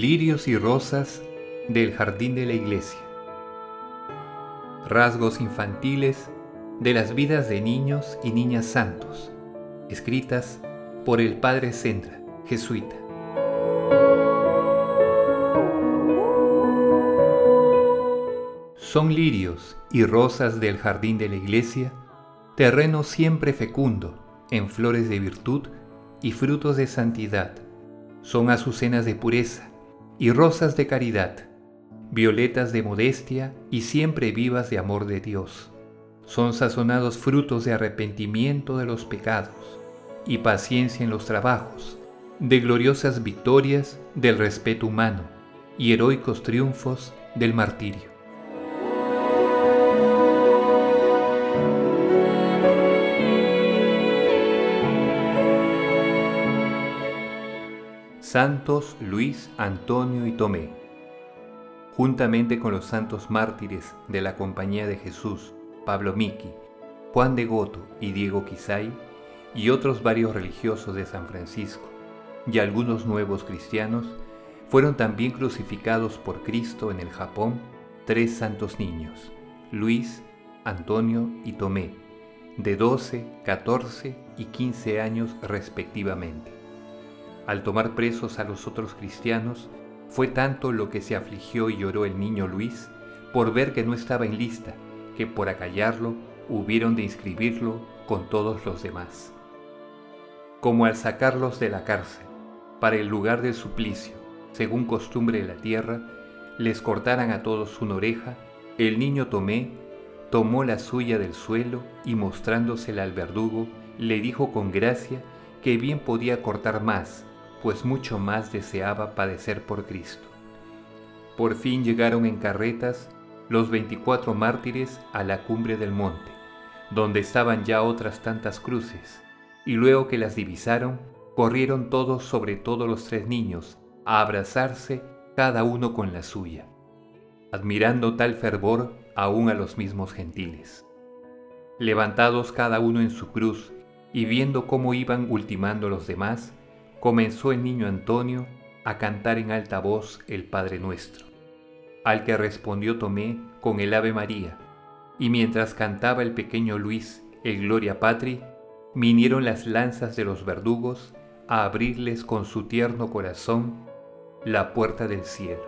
Lirios y rosas del jardín de la iglesia. Rasgos infantiles de las vidas de niños y niñas santos, escritas por el Padre Sendra, jesuita. Son lirios y rosas del jardín de la iglesia, terreno siempre fecundo en flores de virtud y frutos de santidad. Son azucenas de pureza y rosas de caridad, violetas de modestia y siempre vivas de amor de Dios. Son sazonados frutos de arrepentimiento de los pecados y paciencia en los trabajos, de gloriosas victorias del respeto humano y heroicos triunfos del martirio. Santos Luis, Antonio y Tomé. Juntamente con los santos mártires de la Compañía de Jesús, Pablo Miki, Juan de Goto y Diego Quisay, y otros varios religiosos de San Francisco, y algunos nuevos cristianos, fueron también crucificados por Cristo en el Japón tres santos niños, Luis, Antonio y Tomé, de 12, 14 y 15 años respectivamente. Al tomar presos a los otros cristianos, fue tanto lo que se afligió y lloró el niño Luis por ver que no estaba en lista, que por acallarlo hubieron de inscribirlo con todos los demás. Como al sacarlos de la cárcel, para el lugar del suplicio, según costumbre de la tierra, les cortaran a todos una oreja, el niño Tomé tomó la suya del suelo y mostrándosela al verdugo, le dijo con gracia que bien podía cortar más pues mucho más deseaba padecer por Cristo. Por fin llegaron en carretas los veinticuatro mártires a la cumbre del monte, donde estaban ya otras tantas cruces, y luego que las divisaron, corrieron todos sobre todos los tres niños, a abrazarse cada uno con la suya, admirando tal fervor aún a los mismos gentiles. Levantados cada uno en su cruz, y viendo cómo iban ultimando los demás, comenzó el niño Antonio a cantar en alta voz el Padre Nuestro, al que respondió Tomé con el Ave María, y mientras cantaba el pequeño Luis el Gloria Patri, vinieron las lanzas de los verdugos a abrirles con su tierno corazón la puerta del cielo.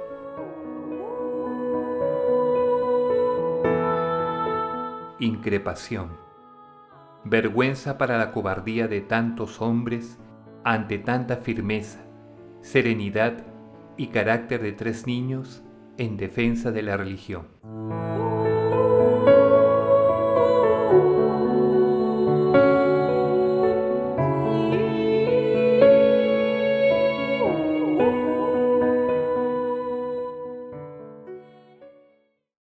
Increpación. Vergüenza para la cobardía de tantos hombres ante tanta firmeza, serenidad y carácter de tres niños en defensa de la religión.